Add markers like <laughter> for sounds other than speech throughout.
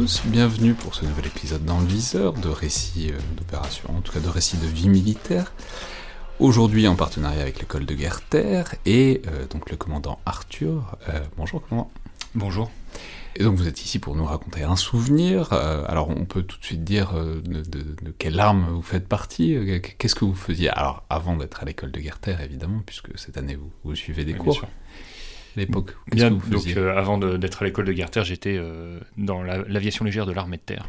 tous, bienvenue pour ce nouvel épisode dans le viseur de récits euh, d'opérations, en tout cas de récits de vie militaire. Aujourd'hui en partenariat avec l'école de guerre terre et euh, donc le commandant Arthur. Euh, bonjour commandant. Bonjour. Et donc vous êtes ici pour nous raconter un souvenir. Euh, alors on peut tout de suite dire de, de, de, quelle arme vous faites partie. Qu'est-ce que vous faisiez? Alors avant d'être à l'école de guerre terre évidemment, puisque cette année vous, vous suivez des Oui, cours. bien sûr. L'époque. Bien, que vous donc euh, avant d'être à l'école de terre, j'étais euh, dans la- l'aviation légère de l'armée de terre.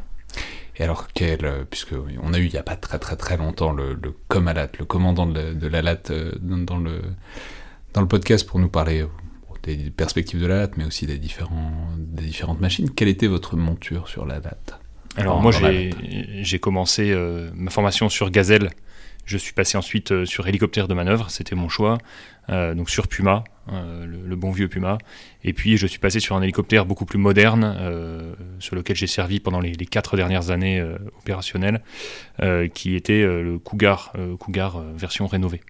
Et alors, quel, euh, puisque on a eu il n'y a pas très très très longtemps le, le comalat, le commandant de la, de la LAT dans, le, dans le podcast pour nous parler des perspectives de la LAT, mais aussi des, différents, des différentes machines. Quelle était votre monture sur la LAT Alors moi j'ai j'ai commencé euh, ma formation sur Gazelle. Je suis passé ensuite euh, sur hélicoptère de manœuvre, c'était mon choix. Euh, donc sur Puma, euh, le, bon vieux Puma. Et puis je suis passé sur un hélicoptère beaucoup plus moderne, sur lequel j'ai servi pendant les, les quatre dernières années opérationnelles, qui était le Cougar, Cougar version rénovée.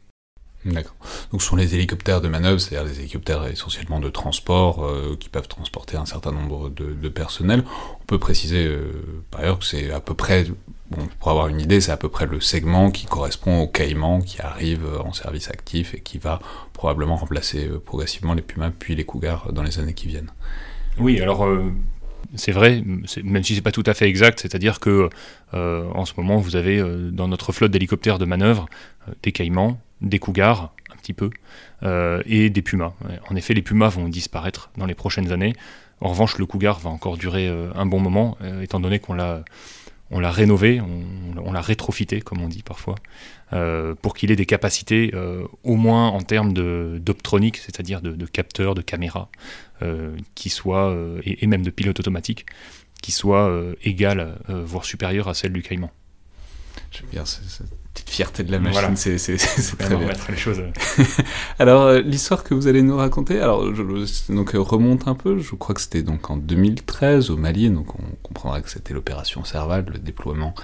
D'accord. Donc, ce sont les hélicoptères de manœuvre, c'est-à-dire des hélicoptères essentiellement de transport qui peuvent transporter un certain nombre de, de personnel. On peut préciser par ailleurs que c'est à peu près, pour avoir une idée, c'est à peu près le segment qui correspond au Caïman qui arrive euh, en service actif et qui va probablement remplacer euh, progressivement les Pumas puis les Cougars dans les années qui viennent. Oui, alors euh, c'est vrai, même si c'est pas tout à fait exact, c'est-à-dire que euh, en ce moment vous avez euh, dans notre flotte d'hélicoptères de manœuvre euh, des Caïmans, des Cougars, un petit peu, euh, et des Pumas. En effet, les Pumas vont disparaître dans les prochaines années. En revanche, le Cougar va encore durer euh, un bon moment, euh, étant donné qu'on l'a on l'a rénové, on, l'a rétrofité, comme on dit parfois, euh, pour qu'il ait des capacités, euh, au moins en termes d'optronique, c'est-à-dire de, capteurs, de caméras, euh, qui soient, et, même de pilotes automatiques, qui soient égales, voire supérieures à celles du Caïman. J'aime bien petite fierté de la machine, Voilà. c'est c'est- c'est très Vraiment bien. mettre les choses. <laughs> Alors, l'histoire que vous allez nous raconter, alors, je, donc, euh, remonte un peu, je crois que c'était donc en 2013 au Mali, donc on comprendra que c'était l'opération Serval, le déploiement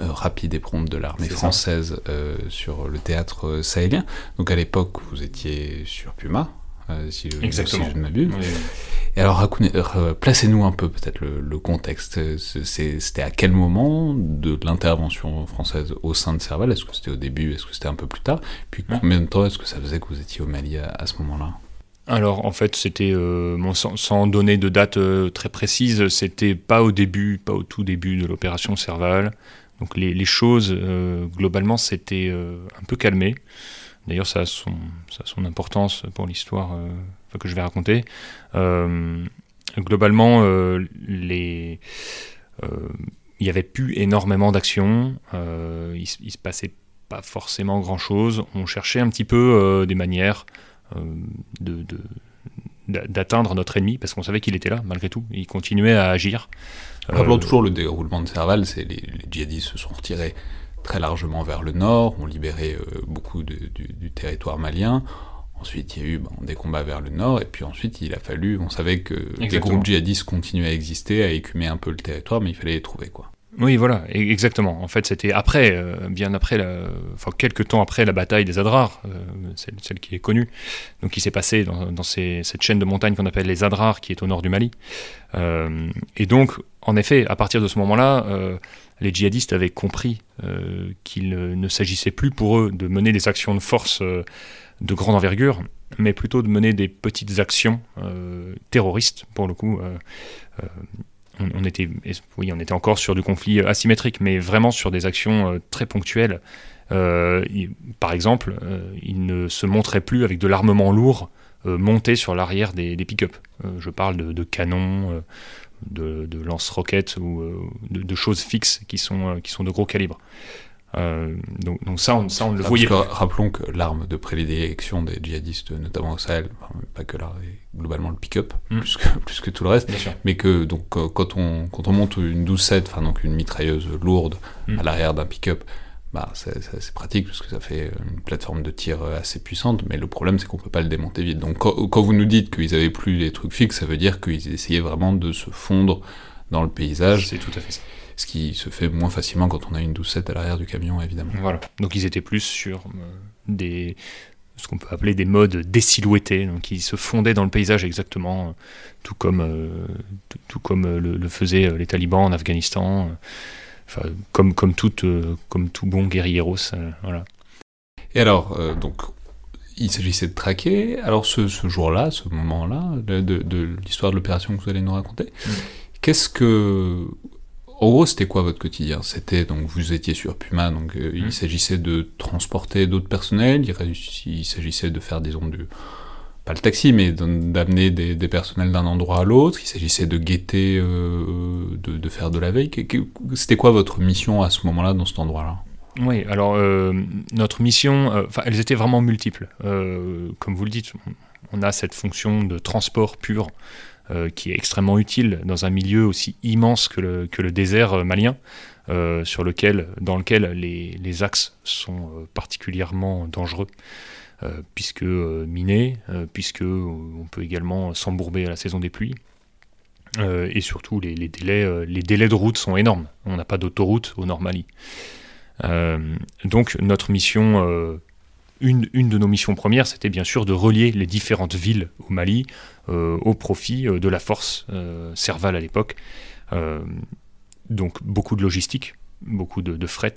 euh, rapide et prompt de l'armée française euh, sur le théâtre sahélien. Donc à l'époque, vous étiez sur Puma, si, je- Exactement. si je ne m'abuse. Oui. Et alors, euh, placez-nous un peu peut-être le, le contexte. C'était à quel moment de l'intervention française au sein de Serval? Est-ce que c'était au début? Est-ce que c'était un peu plus tard? Puis combien de temps est-ce que ça faisait que vous étiez au Mali à, à ce moment-là? Alors en fait, c'était euh, bon, sans, sans donner de date euh, très précise, c'était pas au début, pas au tout début de l'opération Serval. Donc les, les choses euh, globalement s'étaient euh, un peu calmées. D'ailleurs, ça a son, ça a son importance pour l'histoire euh, que je vais raconter. Euh, globalement, euh, il y avait plus énormément d'actions. il, il se passait pas forcément grand chose. On cherchait un petit peu des manières de, de- d'a- d'atteindre notre ennemi parce qu'on savait qu'il était là malgré tout. Il continuait à agir. Rappelons Euh, toujours le déroulement de Serval, c'est les, les djihadistes se sont retirés très largement vers le nord, ont libéré euh, beaucoup de- du, du territoire malien. Ensuite, il y a eu bon, des combats vers le nord, et puis ensuite, il a fallu, on savait que des Exactement. groupes djihadistes continuaient à exister, à écumer un peu le territoire, mais il fallait les trouver, quoi. Oui, voilà, e- exactement. En fait, c'était après, euh, bien après, la, enfin quelques temps après la bataille des Adrar, euh, celle, qui est connue, donc qui s'est passée dans, cette chaîne de montagnes qu'on appelle les Adrar, qui est au nord du Mali. Euh, et donc, en effet, à partir de ce moment-là, les djihadistes avaient compris qu'il ne s'agissait plus pour eux de mener des actions de force de grande envergure, mais plutôt de mener des petites actions terroristes, pour le coup. Euh, euh, on, était, encore sur du conflit asymétrique, mais vraiment sur des actions euh, très ponctuelles. Euh, il- par exemple, euh, ils ne se montraient plus avec de l'armement lourd euh, monté sur l'arrière des, pick-up. Euh, je parle de, canons, euh, de, lance-roquettes ou euh, de, choses fixes qui sont, euh, qui sont de gros calibre. Euh, donc, donc ça, on, ça, on ne le Ah, voyait parce que rappelons que l'arme de prédilection des djihadistes, notamment au Sahel, enfin, pas que là, globalement le pick-up, Mm. plus, que, <laughs> plus que tout le reste, Bien sûr. mais que donc euh, quand on, quand on monte une 12-7, enfin donc une mitrailleuse lourde Mm. à l'arrière d'un pick-up, bah, c'est pratique parce que ça fait une plateforme de tir euh, assez puissante, mais le problème c'est qu'on peut pas le démonter vite. Donc quand, quand vous nous dites qu'ils avaient plus les trucs fixes, ça veut dire qu'ils essayaient vraiment de se fondre dans le paysage, C'est tout à fait ça. Ce qui se fait moins facilement quand on a une 12-7 à l'arrière du camion évidemment. Voilà. Donc ils étaient plus sur euh, des ce qu'on peut appeler des modes désilhouettés, donc ils se fondaient dans le paysage exactement, euh, tout comme euh, tout, tout comme le, le faisaient les talibans en Afghanistan, enfin, comme comme tout comme tout bon guerrieros, voilà. Et alors, euh, donc, il s'agissait de traquer. Alors, ce, ce jour-là, ce moment-là, de, de- de l'histoire de l'opération que vous allez nous raconter, Mm. qu'est-ce que. En gros, c'était quoi votre quotidien? C'était donc vous étiez sur Puma, donc euh, il s'agissait de transporter d'autres personnels, il, s'agissait de faire disons du pas le taxi, mais d'am- d'amener des, des personnels d'un endroit à l'autre. Il s'agissait de guetter, euh, de, de faire de la veille. C'était quoi votre mission à ce moment-là dans cet endroit-là? Oui, alors euh, notre mission, euh, elles étaient vraiment multiples. Euh, comme vous le dites, on a cette fonction de transport pur euh, qui est extrêmement utile dans un milieu aussi immense que le, désert euh, malien, euh, sur lequel, dans lequel les, axes sont particulièrement dangereux. puisque minés, puisque on peut également s'embourber à la saison des pluies, et surtout les, délais, les délais de route sont énormes. On n'a pas d'autoroute au Nord Mali. Donc notre mission, une, une de nos missions premières, c'était bien sûr de relier les différentes villes au Mali euh, au profit euh, de la force euh, Serval à l'époque. Euh, donc beaucoup de logistique, beaucoup de, fret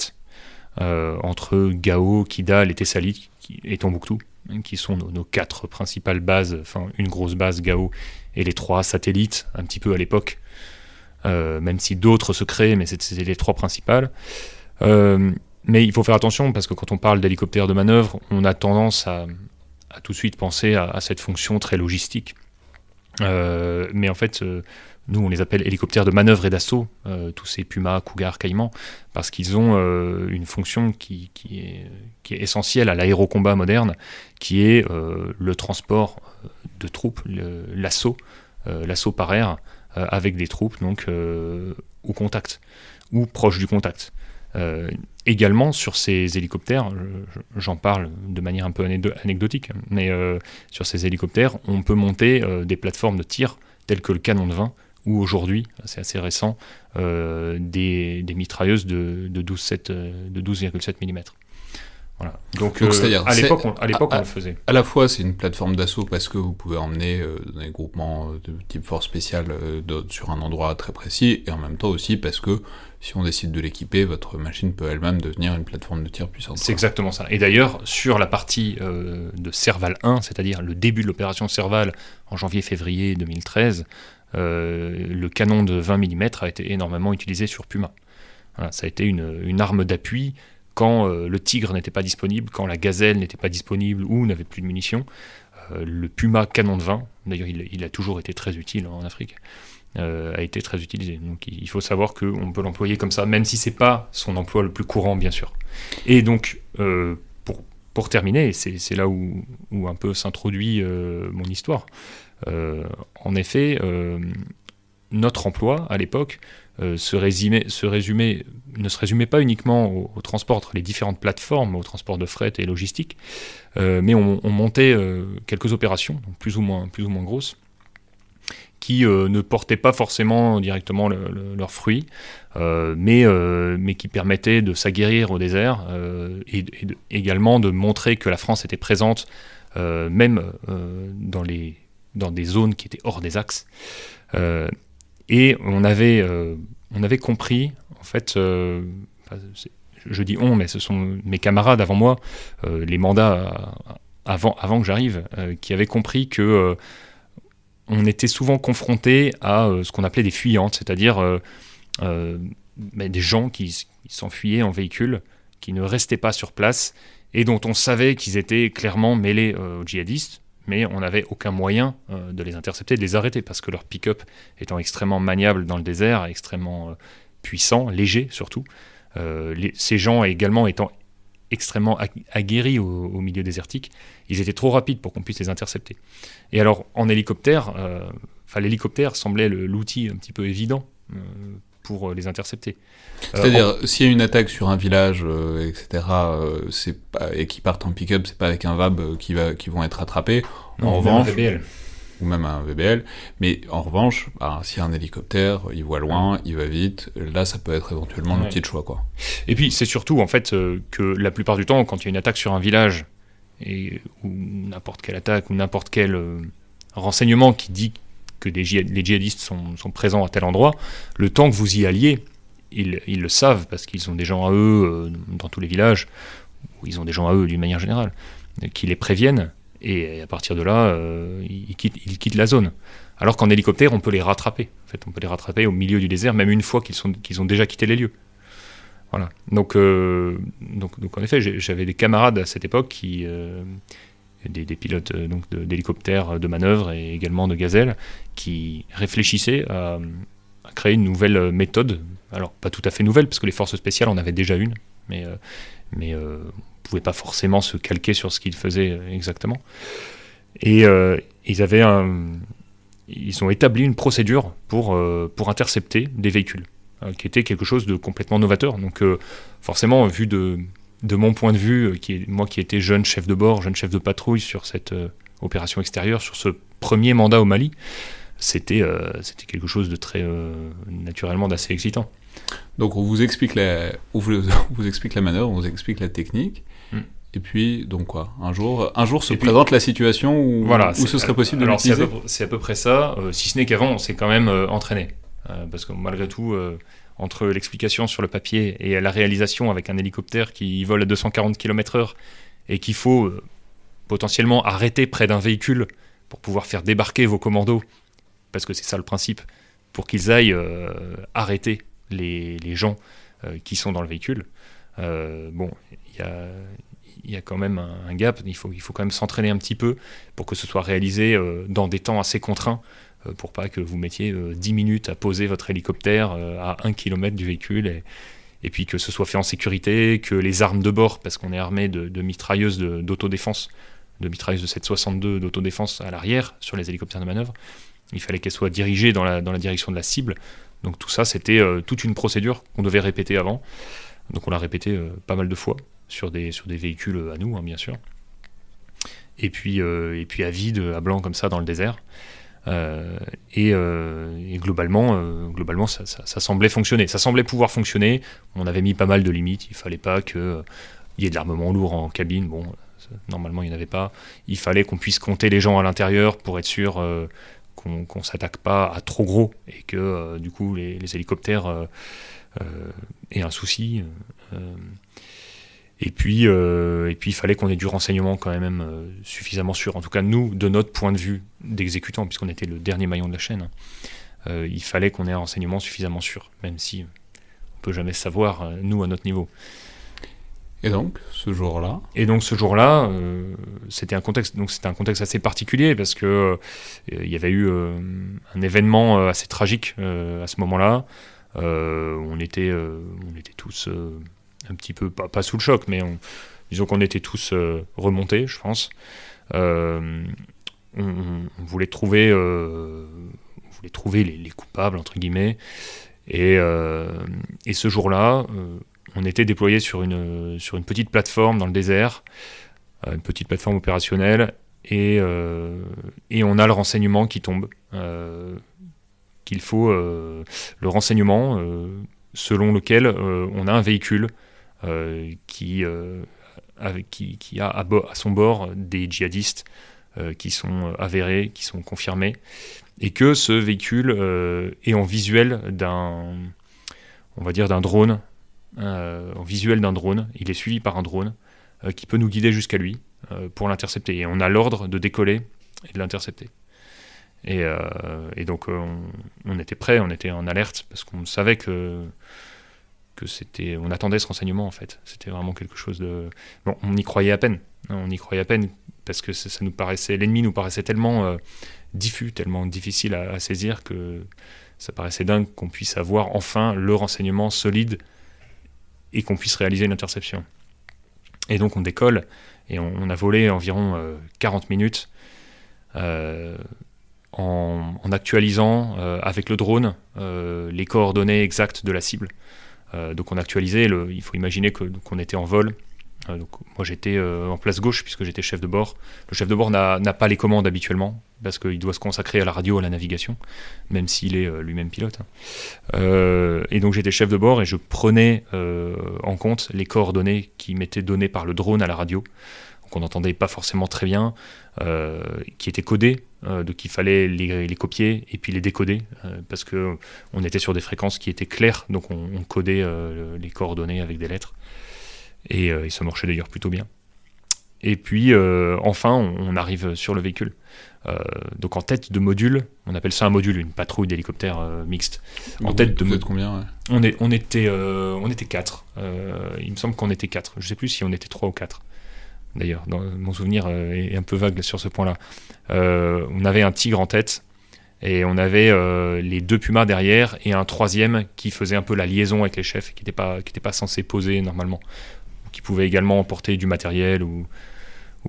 entre Gao, Kidal et Tessalit qui, et Tombouctou, hein, qui sont nos, quatre principales bases, enfin une grosse base Gao et les trois satellites un petit peu à l'époque, même si d'autres se créent, mais c'était les trois principales. Mais il faut faire attention parce que quand on parle d'hélicoptère de manœuvre, on a tendance à, tout de suite penser à, cette fonction très logistique. Euh, mais en fait, euh, nous on les appelle hélicoptères de manœuvre et d'assaut, euh, tous ces Puma, Cougar, Caïman, parce qu'ils ont une fonction qui, est, qui est essentielle à l'aérocombat moderne, qui est le transport de troupes, l'assaut, l'assaut par air, avec des troupes donc au contact ou proche du contact. Euh, également sur ces hélicoptères, je- j'en parle de manière un peu anecdotique, mais euh, sur ces hélicoptères, on peut monter euh, des plateformes de tir telles que le canon de 20 ou aujourd'hui, c'est assez récent, des, mitrailleuses de, de 12,7 de 12,7 mm. Voilà. Donc, Donc, euh, à l'époque, on, à l'époque, à- on le faisait. À la fois, c'est une plateforme d'assaut parce que vous pouvez emmener euh, des groupements euh, de type force spéciale euh, de- sur un endroit très précis, et en même temps aussi parce que si on décide de l'équiper, votre machine peut elle-même devenir une plateforme de tir puissante. C'est exactement ça. Et d'ailleurs, sur la partie de Serval 1, c'est-à-dire le début de l'opération Serval en janvier-février 2013, euh, le canon de 20 mm a été énormément utilisé sur Puma. Voilà, ça a été une, une arme d'appui quand euh, le Tigre n'était pas disponible, quand la Gazelle n'était pas disponible ou n'avait plus de munitions. Euh, le Puma canon de 20, d'ailleurs il, a toujours été très utile en Afrique, euh, a été très utilisé. Donc il faut savoir qu'on peut l'employer comme ça, même si c'est pas son emploi le plus courant, bien sûr. Et donc, pour, terminer, c'est là où, un peu s'introduit mon histoire, en effet, notre emploi à l'époque euh, se, résumait, ne se résumait pas uniquement au, transport entre les différentes plateformes, au transport de fret et logistique, euh, mais on, on montait euh, quelques opérations, plus ou moins, plus ou moins grosses, qui ne portaient pas forcément directement leurs fruits, mais, mais qui permettaient de s'aguerrir au désert et, également de montrer que la France était présente même dans, les, dans des zones qui étaient hors des axes. Et on avait, on avait compris, en fait, je dis on, mais ce sont mes camarades avant moi, euh, les mandats avant, avant que j'arrive, euh, qui avaient compris que euh, on était souvent confronté à ce qu'on appelait des fuyantes, c'est-à-dire des gens qui, s'enfuyaient en véhicule, qui ne restaient pas sur place et dont on savait qu'ils étaient clairement mêlés aux djihadistes, mais on n'avait aucun moyen de les intercepter, de les arrêter, parce que leur pick-up étant extrêmement maniable dans le désert, extrêmement puissant, léger surtout, euh, ces gens également étant extrêmement aguerris au, milieu désertique, ils étaient trop rapides pour qu'on puisse les intercepter. Et alors, en hélicoptère, euh, l'hélicoptère semblait l'outil un petit peu évident euh, pour les intercepter. C'est-à-dire, s'il y a une attaque sur un village, etc., et qui partent en pick-up, c'est pas avec un VAB qui, va, qui vont être attrapés. en revanche, ou même un VBL. Mais en revanche, bah, s'il y a un hélicoptère, il voit loin, il va vite, là ça peut être éventuellement un outil de choix. Quoi. Et puis c'est surtout en fait euh, que la plupart du temps, quand il y a une attaque sur un village, et, ou n'importe quelle attaque, ou n'importe quel euh, renseignement qui dit que des les djihadistes sont, présents à tel endroit, le temps que vous y alliez, ils, le savent parce qu'ils ont des gens à eux euh, dans tous les villages, ou ils ont des gens à eux d'une manière générale, qui les préviennent et à partir de là, euh, ils, quittent, la zone. Alors qu'en hélicoptère, on peut les rattraper. En fait, on peut les rattraper au milieu du désert, même une fois qu'ils ont déjà quitté les lieux. Voilà. Donc, euh, en effet, j'avais des camarades à cette époque qui, euh, des, pilotes donc d'hélicoptères de, manœuvre et également de gazelles, qui réfléchissaient à, créer une nouvelle méthode. Alors, pas tout à fait nouvelle, parce que les forces spéciales en avaient déjà une, mais, mais pouvait pas forcément se calquer sur ce qu'ils faisaient euh, exactement. Et euh, ils avaient ils ont établi une procédure pour, euh, pour intercepter des véhicules, qui était quelque chose de complètement novateur. Donc forcément, vu de, de mon point de vue, qui est, moi qui étais jeune chef de bord, jeune chef de patrouille sur cette opération extérieure, sur ce premier mandat au Mali, c'était c'était quelque chose de très naturellement d'assez excitant. Donc on vous explique la, on vous, <laughs> vous, explique la manœuvre, on vous explique la technique, et puis, donc quoi Un jour, un jour se présente la situation où, voilà, où ce serait possible de l'utiliser C'est à, peu près ça, euh, si ce n'est qu'avant, on s'est quand même euh, entraîné. Euh, parce que malgré tout, entre l'explication sur le papier et la réalisation avec un hélicoptère qui vole à 240 km/h et qu'il faut potentiellement arrêter près d'un véhicule pour pouvoir faire débarquer vos commandos, parce que c'est ça le principe, pour qu'ils aillent arrêter les, gens qui sont dans le véhicule. bon, il y a quand même un, gap. Il faut, il faut quand même s'entraîner un petit peu pour que ce soit réalisé euh, dans des temps assez contraints, euh, pour pas que vous mettiez 10 euh, minutes à poser votre hélicoptère à 1 km du véhicule. Et, puis que ce soit fait en sécurité, que les armes de bord, parce qu'on est armé de, mitrailleuses d'autodéfense, de, mitrailleuses de 762 d'autodéfense à l'arrière sur les hélicoptères de manœuvre, il fallait qu'elles soient dirigées dans la, direction de la cible. Donc tout ça, c'était toute une procédure qu'on devait répéter avant. Donc on l'a répété pas mal de fois sur des, sur des véhicules à nous, hein, bien sûr. Et puis, euh, et puis à vide, à blanc comme ça dans le désert. Euh, euh, et, globalement, globalement ça, semblait fonctionner. Ça semblait pouvoir fonctionner. On avait mis pas mal de limites. Il fallait pas qu'il y ait de l'armement lourd en cabine. Bon, normalement, il n'y en avait pas. Il fallait qu'on puisse compter les gens à l'intérieur pour être sûr qu'on ne s'attaque pas à trop gros et que du coup les hélicoptères aient un souci. Et puis, euh, et puis il fallait qu'on ait du renseignement quand même euh, suffisamment sûr. En tout cas, nous, de notre point de vue d'exécutant, puisqu'on était le dernier maillon de la chaîne, euh, il fallait qu'on ait un renseignement suffisamment sûr, même si on peut jamais savoir, nous, à notre niveau. Et donc, ce jour-là Et donc, ce jour-là, c'était un contexte, donc c'était un contexte assez particulier parce que il y avait eu un événement assez tragique à ce moment-là. on était, on était tous un petit peu, pas, sous le choc, mais disons qu'on était tous euh, remontés, je pense. Euh, on, voulait trouver, euh, voulait trouver les, coupables, entre guillemets. Et, et ce jour-là, on était déployé sur une, sur une petite plateforme dans le désert, une petite plateforme opérationnelle, et, et, on a le renseignement qui tombe. qu'il faut le renseignement selon lequel on a un véhicule qui, qui, qui, a à, son bord des djihadistes qui sont avérés, qui sont confirmés, et que ce véhicule est en visuel d'un, on va dire, d'un drone euh, en visuel d'un drone. Il est suivi par un drone euh, qui peut nous guider jusqu'à lui euh, pour l'intercepter. Et on a l'ordre de décoller et de l'intercepter. Et, donc on, était prêt, on était en alerte parce qu'on savait que on attendait ce renseignement en fait. C'était vraiment quelque chose de, on y croyait à peine. On y croyait à peine parce que ça, nous paraissait, l'ennemi nous paraissait tellement diffus, tellement difficile à, saisir que ça paraissait dingue qu'on puisse avoir enfin le renseignement solide et qu'on puisse réaliser une interception. Et donc on décolle et on, a volé environ 40 euh, minutes euh, en, actualisant euh, avec le drone les coordonnées exactes de la cible. Donc on actualisait, le, il faut imaginer qu'on était en vol euh, moi j'étais euh, en place gauche puisque j'étais chef de bord. Le chef de bord n'a pas les commandes habituellement parce qu'il doit se consacrer à la radio, à la navigation, même s'il est euh, lui-même pilote. Hein. et donc j'étais chef de bord et je prenais en compte les coordonnées qui m'étaient données par le drone à la radio, qu'on n'entendait pas forcément très bien, qui étaient codées, donc il fallait les, copier et puis les décoder parce que on était sur des fréquences qui étaient claires, donc on, on codait les coordonnées avec des lettres. Et, euh, ça marchait d'ailleurs plutôt bien. Et puis, euh, enfin, on, arrive sur le véhicule. Euh, donc en tête de module, on appelle ça un module, une patrouille d'hélicoptères mixte. En tête de module. combien on, est, on, était, on était quatre. il me semble qu'on était quatre. Je ne sais plus si on était trois ou quatre. D'ailleurs, mon souvenir est un peu vague sur ce point-là. on avait un tigre en tête et on avait les deux pumas derrière et un troisième qui faisait un peu la liaison avec les chefs, qui n'était pas, pas censé poser normalement qui pouvaient également emporter du matériel ou,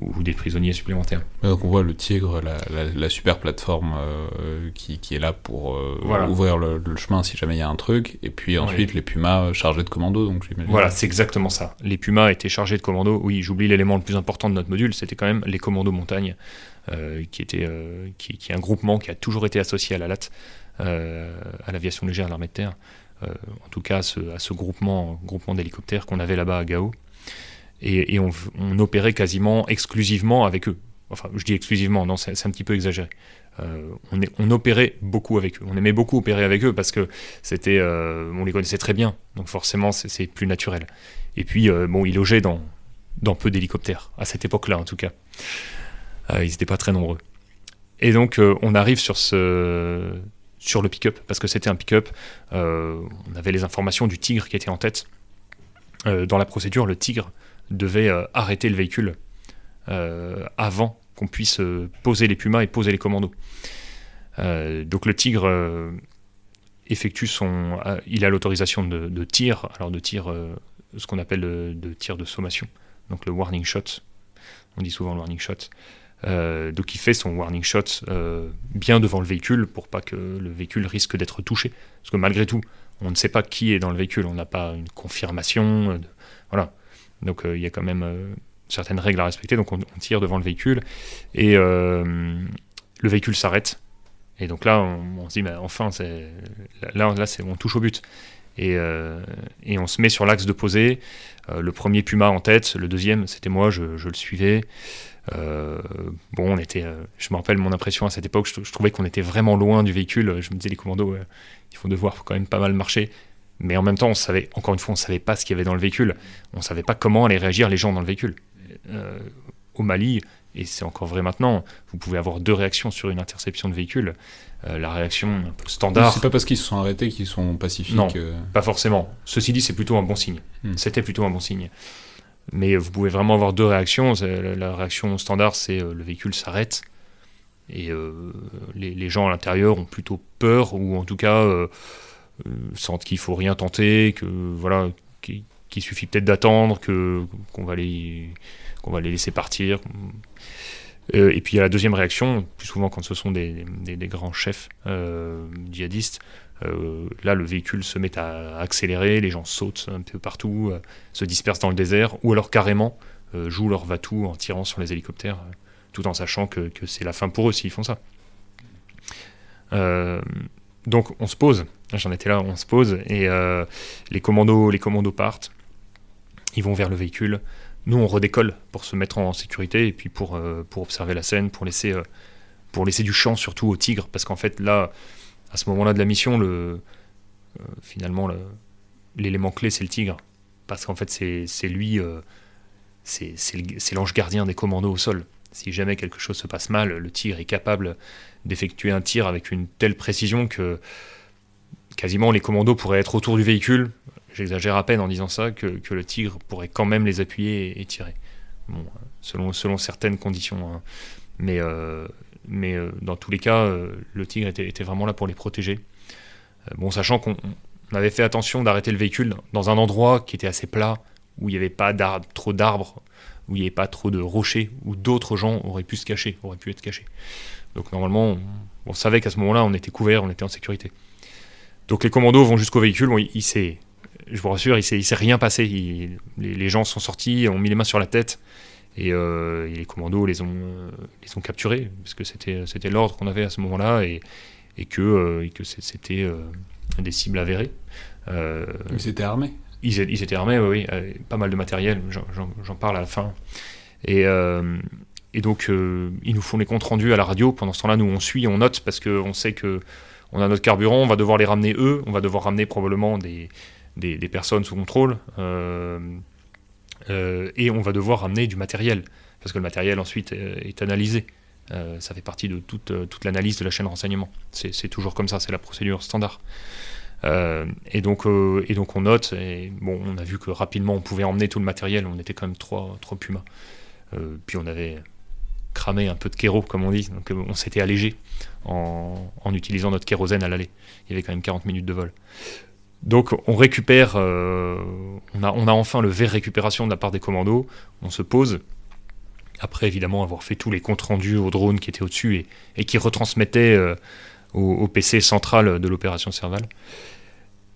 ou des prisonniers supplémentaires. Donc on voit le Tigre, la, super plateforme euh, qui, qui, est là pour euh, ouvrir le, chemin si jamais il y a un truc, et puis ensuite les Pumas chargés de commando. Donc voilà, c'est exactement ça. Les Pumas étaient chargés de commando. Oui, j'oublie l'élément le plus important de notre module, c'était quand même les commandos montagne, euh, qui, était, qui, qui, est un groupement qui a toujours été associé à la LAT, à l'aviation légère de l'armée de terre. en tout cas, à ce, à ce groupement, groupement d'hélicoptères qu'on avait là-bas à Gao et, on, opérait quasiment exclusivement avec eux. Enfin, je dis exclusivement, non, c'est un petit peu exagéré. Euh, on, opérait beaucoup avec eux. On aimait beaucoup opérer avec eux parce que c'était, euh, on les connaissait très bien, donc forcément c'est plus naturel. Et puis euh, bon, ils logeaient dans, dans peu d'hélicoptères à cette époque-là en tout cas. ils n'étaient pas très nombreux. Et donc on arrive sur ce sur le pick-up parce que c'était un pick-up. on avait les informations du tigre qui était en tête. dans la procédure, le tigre devait euh, arrêter le véhicule euh, avant qu'on puisse euh, poser les pumas et poser les commandos. donc le Tigre effectue son, il a l'autorisation de, tir, alors de tir, ce qu'on appelle de, tir de sommation, donc le warning shot. On dit souvent le warning shot. donc il fait son warning shot bien devant le véhicule pour pas que le véhicule risque d'être touché. Parce que malgré tout, on ne sait pas qui est dans le véhicule, on n'a pas une confirmation. voilà. Donc euh, il y a quand même euh, certaines règles à respecter. Donc on, tire devant le véhicule et euh, le véhicule s'arrête. Et donc là, on, se dit, enfin, là, là on touche au but. Et, on se met sur l'axe de poser. le premier Puma en tête, le deuxième, c'était moi, je, le suivais. bon, on était, je me rappelle mon impression à cette époque, je, trouvais qu'on était vraiment loin du véhicule. Je me disais, les commandos, ils vont devoir quand même pas mal marcher. Mais en même temps, on savait, encore une fois, on ne savait pas ce qu'il y avait dans le véhicule. On ne savait pas comment allaient réagir les gens dans le véhicule. Euh, au Mali, et c'est encore vrai maintenant, vous pouvez avoir deux réactions sur une interception de véhicule. Euh, la réaction un peu standard. C'est pas parce qu'ils se sont arrêtés qu'ils sont pacifiques. Non, euh. pas forcément. Ceci dit, c'est plutôt un bon signe. Hmm. C'était plutôt un bon signe. Mais vous pouvez vraiment avoir deux réactions. La réaction standard, c'est le véhicule s'arrête et les, les, gens à l'intérieur ont plutôt peur ou en tout cas sentent qu'il faut rien tenter, que voilà, qu'il suffit peut-être d'attendre, que qu'on va les laisser partir. Euh, et puis il y a la deuxième réaction, plus souvent quand ce sont des, des, grands chefs euh, djihadistes, là le véhicule se met à accélérer, les gens sautent un peu partout, se dispersent dans le désert, ou alors carrément jouent leur va-tout en tirant sur les hélicoptères tout en sachant que, c'est la fin pour eux s'ils font ça. Donc on se pose, j'en étais là, on se pose, et les, commandos, les commandos partent, ils vont vers le véhicule, nous on redécolle pour se mettre en sécurité et puis pour, pour observer la scène, pour laisser, laisser du champ surtout au tigre, parce qu'en fait là, à ce moment-là de la mission, le, finalement, l'élément clé c'est le tigre. Parce qu'en fait c'est lui, euh, c'est l'ange gardien des commandos au sol. Si jamais quelque chose se passe mal, le tir est capable d'effectuer un tir avec une telle précision que quasiment les commandos pourraient être autour du véhicule. J'exagère à peine en disant ça, que, le tigre pourrait quand même les appuyer et, tirer. Bon, selon, selon certaines conditions. Hein. Mais, euh, euh, dans tous les cas, le tigre était, était, vraiment là pour les protéger. bon, sachant qu'on on avait fait attention d'arrêter le véhicule dans un endroit qui était assez plat, où il n'y avait pas trop d'arbres, où il n'y avait pas trop de rochers, où d'autres gens auraient pu se cacher, auraient pu être cachés. Donc normalement, on, savait qu'à ce moment-là, on était couvert, on était en sécurité. Donc les commandos vont jusqu'au véhicule, il, s'est, je vous rassure, il s'est, s'est rien passé. les, gens sont sortis, ont mis les mains sur la tête, et, euh, les commandos les ont, euh, capturés, parce que c'était, l'ordre qu'on avait à ce moment-là, et, et que, euh, que c'était des cibles avérées. Euh, ils étaient armés ils, étaient armés, oui, euh, pas mal de matériel, j'en parle à la fin. Et, euh, donc, ils nous font les comptes rendus à la radio. Pendant ce temps-là, nous, on suit, on note, parce qu'on sait que on a notre carburant, on va devoir les ramener eux, on va devoir ramener probablement des, des, personnes sous contrôle, et on va devoir ramener du matériel, parce que le matériel ensuite est analysé. ça fait partie de toute, toute l'analyse de la chaîne renseignement. C'est toujours comme ça, c'est la procédure standard. Euh, et, donc, euh, et donc on note, et bon, on a vu que rapidement on pouvait emmener tout le matériel, on était quand même trois, trois pumas. Euh, puis on avait cramé un peu de kéro, comme on dit, donc on s'était allégé en, utilisant notre kérosène à l'aller. Il y avait quand même 40 minutes de vol. Donc on récupère, on, a, on a enfin le verre récupération de la part des commandos, on se pose, après évidemment avoir fait tous les comptes rendus au drone qui était au-dessus et, qui retransmettaient au, au, PC central de l'opération Serval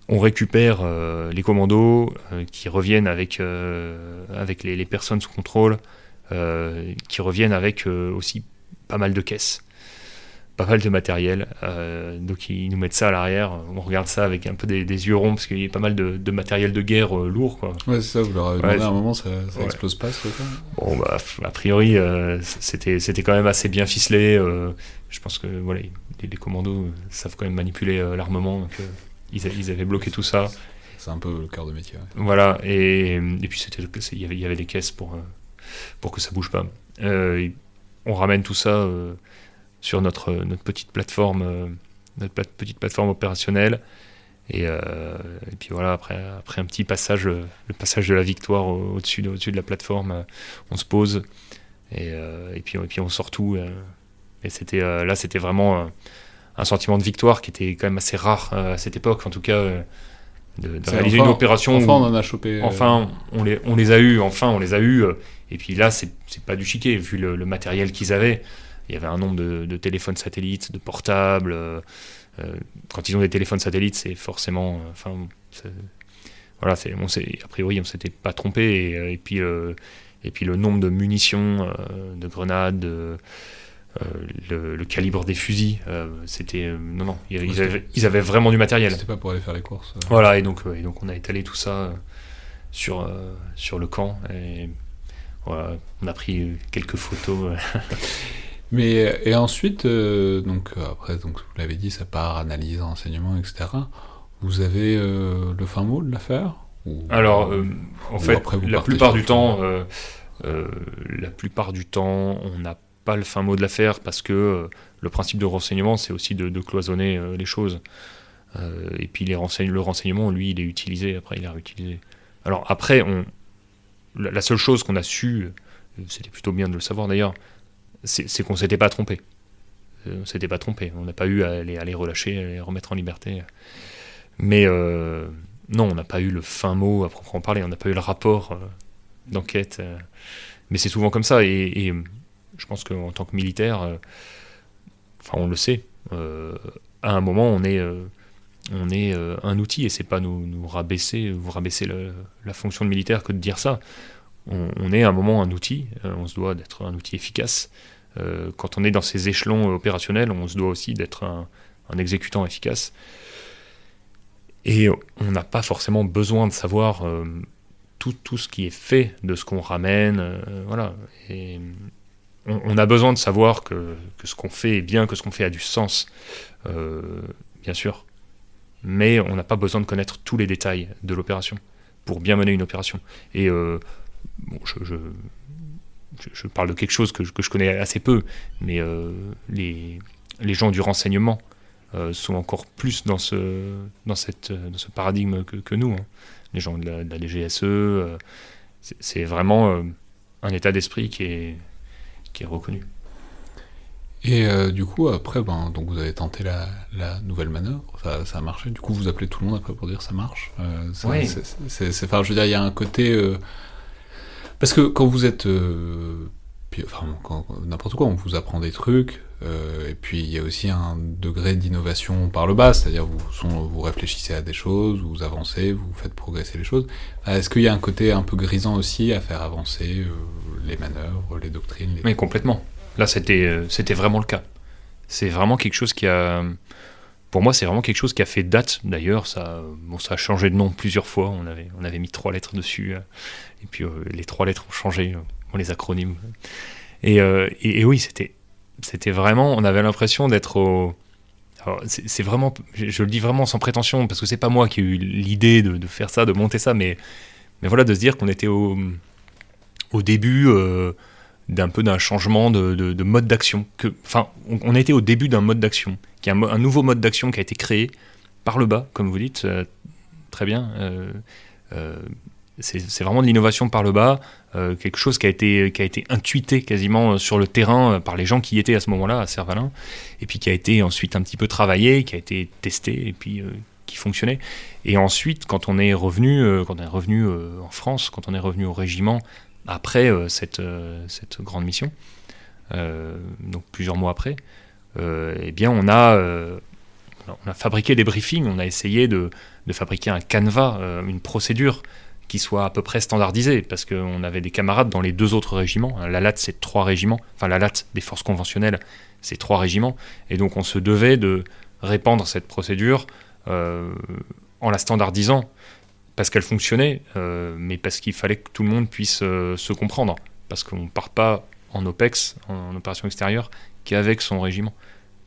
on récupère euh, les commandos euh, qui reviennent avec, euh, avec les, personnes sous contrôle, qui reviennent avec aussi pas mal de caisses, pas mal de matériel. donc ils nous mettent ça à l'arrière, on regarde ça avec un peu des, yeux ronds parce qu'il y a pas mal de, matériel de guerre lourd. Quoi. Ouais, c'est ça, vous leur avez demandé à un moment, ça, ça explose pas ce Bon, bah, a priori, c'était, c'était quand même assez bien ficelé. je pense que voilà, les, les, commandos savent quand même manipuler l'armement. Donc, ils, avaient bloqué tout ça. C'est un peu le cœur de métier. Voilà, et, et puis il y avait, il y avait des caisses pour, euh, pour que ça bouge pas. Euh, on ramène tout ça euh, sur notre, notre petite plateforme, notre petite plateforme opérationnelle. Et, et, puis voilà, après, après un petit passage, le passage de la victoire au-dessus de, au-dessus de la plateforme, on se pose et, et, puis, et puis on sort tout. et c'était, là, c'était vraiment un sentiment de victoire qui était quand même assez rare euh, à cette époque, en tout cas, euh, de, réaliser une opération. Enfin, on en a chopé. Euh, enfin, on les, on les a eus, enfin, on les a eus. et puis là, c'est pas du chiquet, vu le, matériel qu'ils avaient. Il y avait un nombre de, téléphones satellites, de portables. quand ils ont des téléphones satellites, c'est forcément. Enfin, voilà, a priori, on s'était pas trompé. Et, puis, et puis le nombre de munitions, de grenades, de euh, le, calibre des fusils, euh, c'était euh, non non, ils, avaient, vraiment du matériel. C'était pas pour aller faire les courses. Voilà et donc et donc on a étalé tout ça sur sur le camp et voilà, on a pris quelques photos. <laughs> Mais et ensuite donc après donc vous l'avez dit ça part analyse renseignement etc. Vous avez le fin mot de l'affaire Alors en fait la plupart du temps la plupart du temps on n'a pas le fin mot de l'affaire parce que euh, le principe de renseignement, c'est aussi de, cloisonner euh, les choses. Euh, et puis les le renseignement, lui, il est utilisé, après il est réutilisé. Alors après, on, la, seule chose qu'on a su, c'était plutôt bien de le savoir d'ailleurs, c'est qu'on s'était pas trompé. On s'était pas trompé. On n'a pas eu à les, relâcher, à les remettre en liberté. Mais non, on n'a pas eu le fin mot à proprement parler. On n'a pas eu le rapport d'enquête. mais c'est souvent comme ça. et je pense qu'en tant que militaire, euh, enfin on le sait, euh, à un moment on est, euh, on est un outil et c'est pas nous, rabaisser, vous rabaisser la fonction de militaire que de dire ça. On, est à un moment un outil, on se doit d'être un outil efficace quand on est dans ces échelons opérationnels, on se doit aussi d'être un, un exécutant efficace. Et on n'a pas forcément besoin de savoir tout, tout, ce qui est fait de ce qu'on ramène. voilà. Et on, a besoin de savoir que, ce qu'on fait est bien, que ce qu'on fait a du sens, euh, bien sûr. Mais on n'a pas besoin de connaître tous les détails de l'opération pour bien mener une opération. Et euh, je, parle de quelque chose que, je connais assez peu, mais euh, les, gens du renseignement sont encore plus dans ce paradigme que, nous. Hein. Les gens de la, de la DGSE, c'est vraiment un état d'esprit qui est qui est reconnu. Et euh, du coup, après, ben, donc vous avez tenté la, nouvelle manœuvre, ça, a marché. Du coup, vous appelez tout le monde après pour dire ça marche. Euh, oui. C'est, enfin, je veux dire, il y a un côté. Euh, parce que quand vous êtes. Enfin, n'importe quoi, on vous apprend des trucs. et puis, il y a aussi un degré d'innovation par le bas, c'est-à-dire vous, réfléchissez à des choses, vous avancez, vous faites progresser les choses. Est-ce qu'il y a un côté un peu grisant aussi à faire avancer les manœuvres, les doctrines. Mais complètement. Là, c'était, euh, c'était vraiment le cas. C'est vraiment quelque chose qui a. Pour moi, c'est vraiment quelque chose qui a fait date. D'ailleurs, ça, bon, ça a changé de nom plusieurs fois. On avait, on avait mis trois lettres dessus. Euh, et puis, euh, les trois lettres ont changé. Les acronymes. Et, et, oui, c'était, c'était vraiment. On avait l'impression d'être au. c'est, vraiment. Je, le dis vraiment sans prétention, parce que c'est pas moi qui ai eu l'idée de, de, faire ça, de monter ça, mais, mais voilà, de se dire qu'on était au au début euh, d'un peu d'un changement de, mode d'action. Enfin, on, était au début d'un mode d'action, qui est un, nouveau mode d'action qui a été créé par le bas, comme vous dites, euh, très bien. Euh, c'est vraiment de l'innovation par le bas, quelque chose qui a, été, qui a été intuité quasiment sur le terrain par les gens qui y étaient à ce moment-là, à Cervalin, et puis qui a été ensuite un petit peu travaillé, qui a été testé, et puis qui fonctionnait. Et ensuite, quand on est revenu, quand on est revenu en France, quand on est revenu au régiment, après euh, cette, euh, cette, grande mission, euh, donc plusieurs mois après, eh bien on a, on a fabriqué des briefings, on a essayé de, de fabriquer un canevas, une procédure qui soit à peu près standardisée, parce qu'on avait des camarades dans les deux autres régiments. La LAT, c'est trois régiments, enfin la LAT des forces conventionnelles, c'est trois régiments, et donc on se devait de répandre cette procédure en la standardisant parce qu'elle fonctionnait, euh, mais parce qu'il fallait que tout le monde puisse euh, se comprendre. Parce qu'on ne part pas en OPEX, en, opération extérieure, qu'avec son régiment.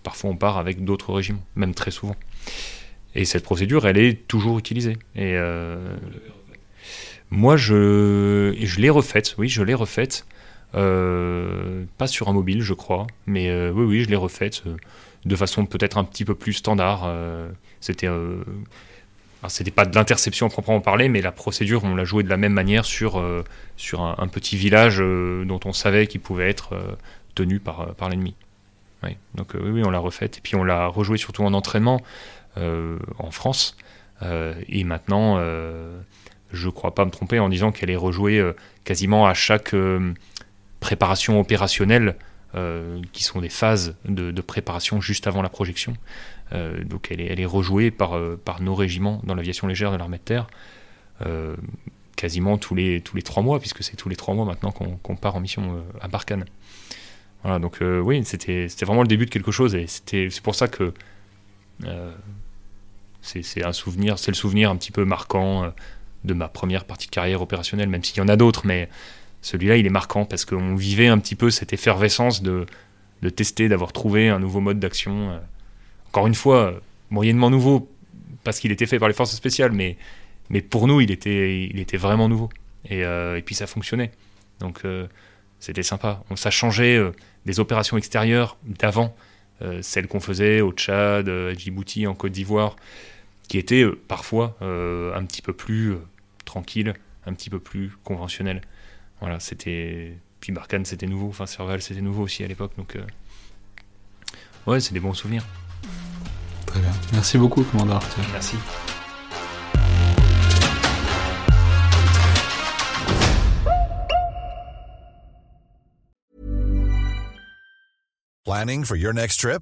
Parfois on part avec d'autres régiments, même très souvent. Et cette procédure, elle est toujours utilisée. Et euh, moi, je, je l'ai refaite, oui, je l'ai refaite. pas sur un mobile, je crois, mais oui, oui, je l'ai refaite de façon peut-être un petit peu plus standard. C'était c'était pas de l'interception proprement parler, mais la procédure, on l'a joué de la même manière sur, euh, sur un, petit village euh, dont on savait qu'il pouvait être euh, tenu par, par l'ennemi. Donc oui, oui, on l'a refaite. Et puis on l'a rejoué surtout en entraînement en France. et maintenant, je ne crois pas me tromper en disant qu'elle est rejouée quasiment à chaque préparation opérationnelle, qui sont des phases de, préparation juste avant la projection. Euh, donc elle est, rejouée par, euh, nos régiments dans l'aviation légère de l'armée de terre euh, quasiment tous les, tous les trois mois, puisque c'est tous les trois mois maintenant qu'on part en mission à Barkhane. Voilà, donc oui, c'était vraiment le début de quelque chose, et c'est pour ça que c'est un souvenir, c'est le souvenir un petit peu marquant de ma première partie de carrière opérationnelle, même s'il y en a d'autres, mais celui-là, il est marquant parce qu'on vivait un petit peu cette effervescence de, de tester, d'avoir trouvé un nouveau mode d'action encore une fois, moyennement nouveau, parce qu'il était fait par les forces spéciales, mais, mais pour nous, il était, il était vraiment nouveau. Et, euh, et puis ça fonctionnait. Donc euh, c'était sympa. On, ça changeait euh, des opérations extérieures d'avant, celles qu'on faisait au Tchad, à Djibouti, en Côte d'Ivoire, qui étaient parfois un petit peu plus tranquilles, un petit peu plus conventionnelles. Voilà, c'était. Puis Barkhane, c'était nouveau. Enfin, Serval, c'était nouveau aussi à l'époque. Donc, ouais, c'est des bons souvenirs. Très bien. Merci beaucoup, commandant Merci. Planning for your next trip?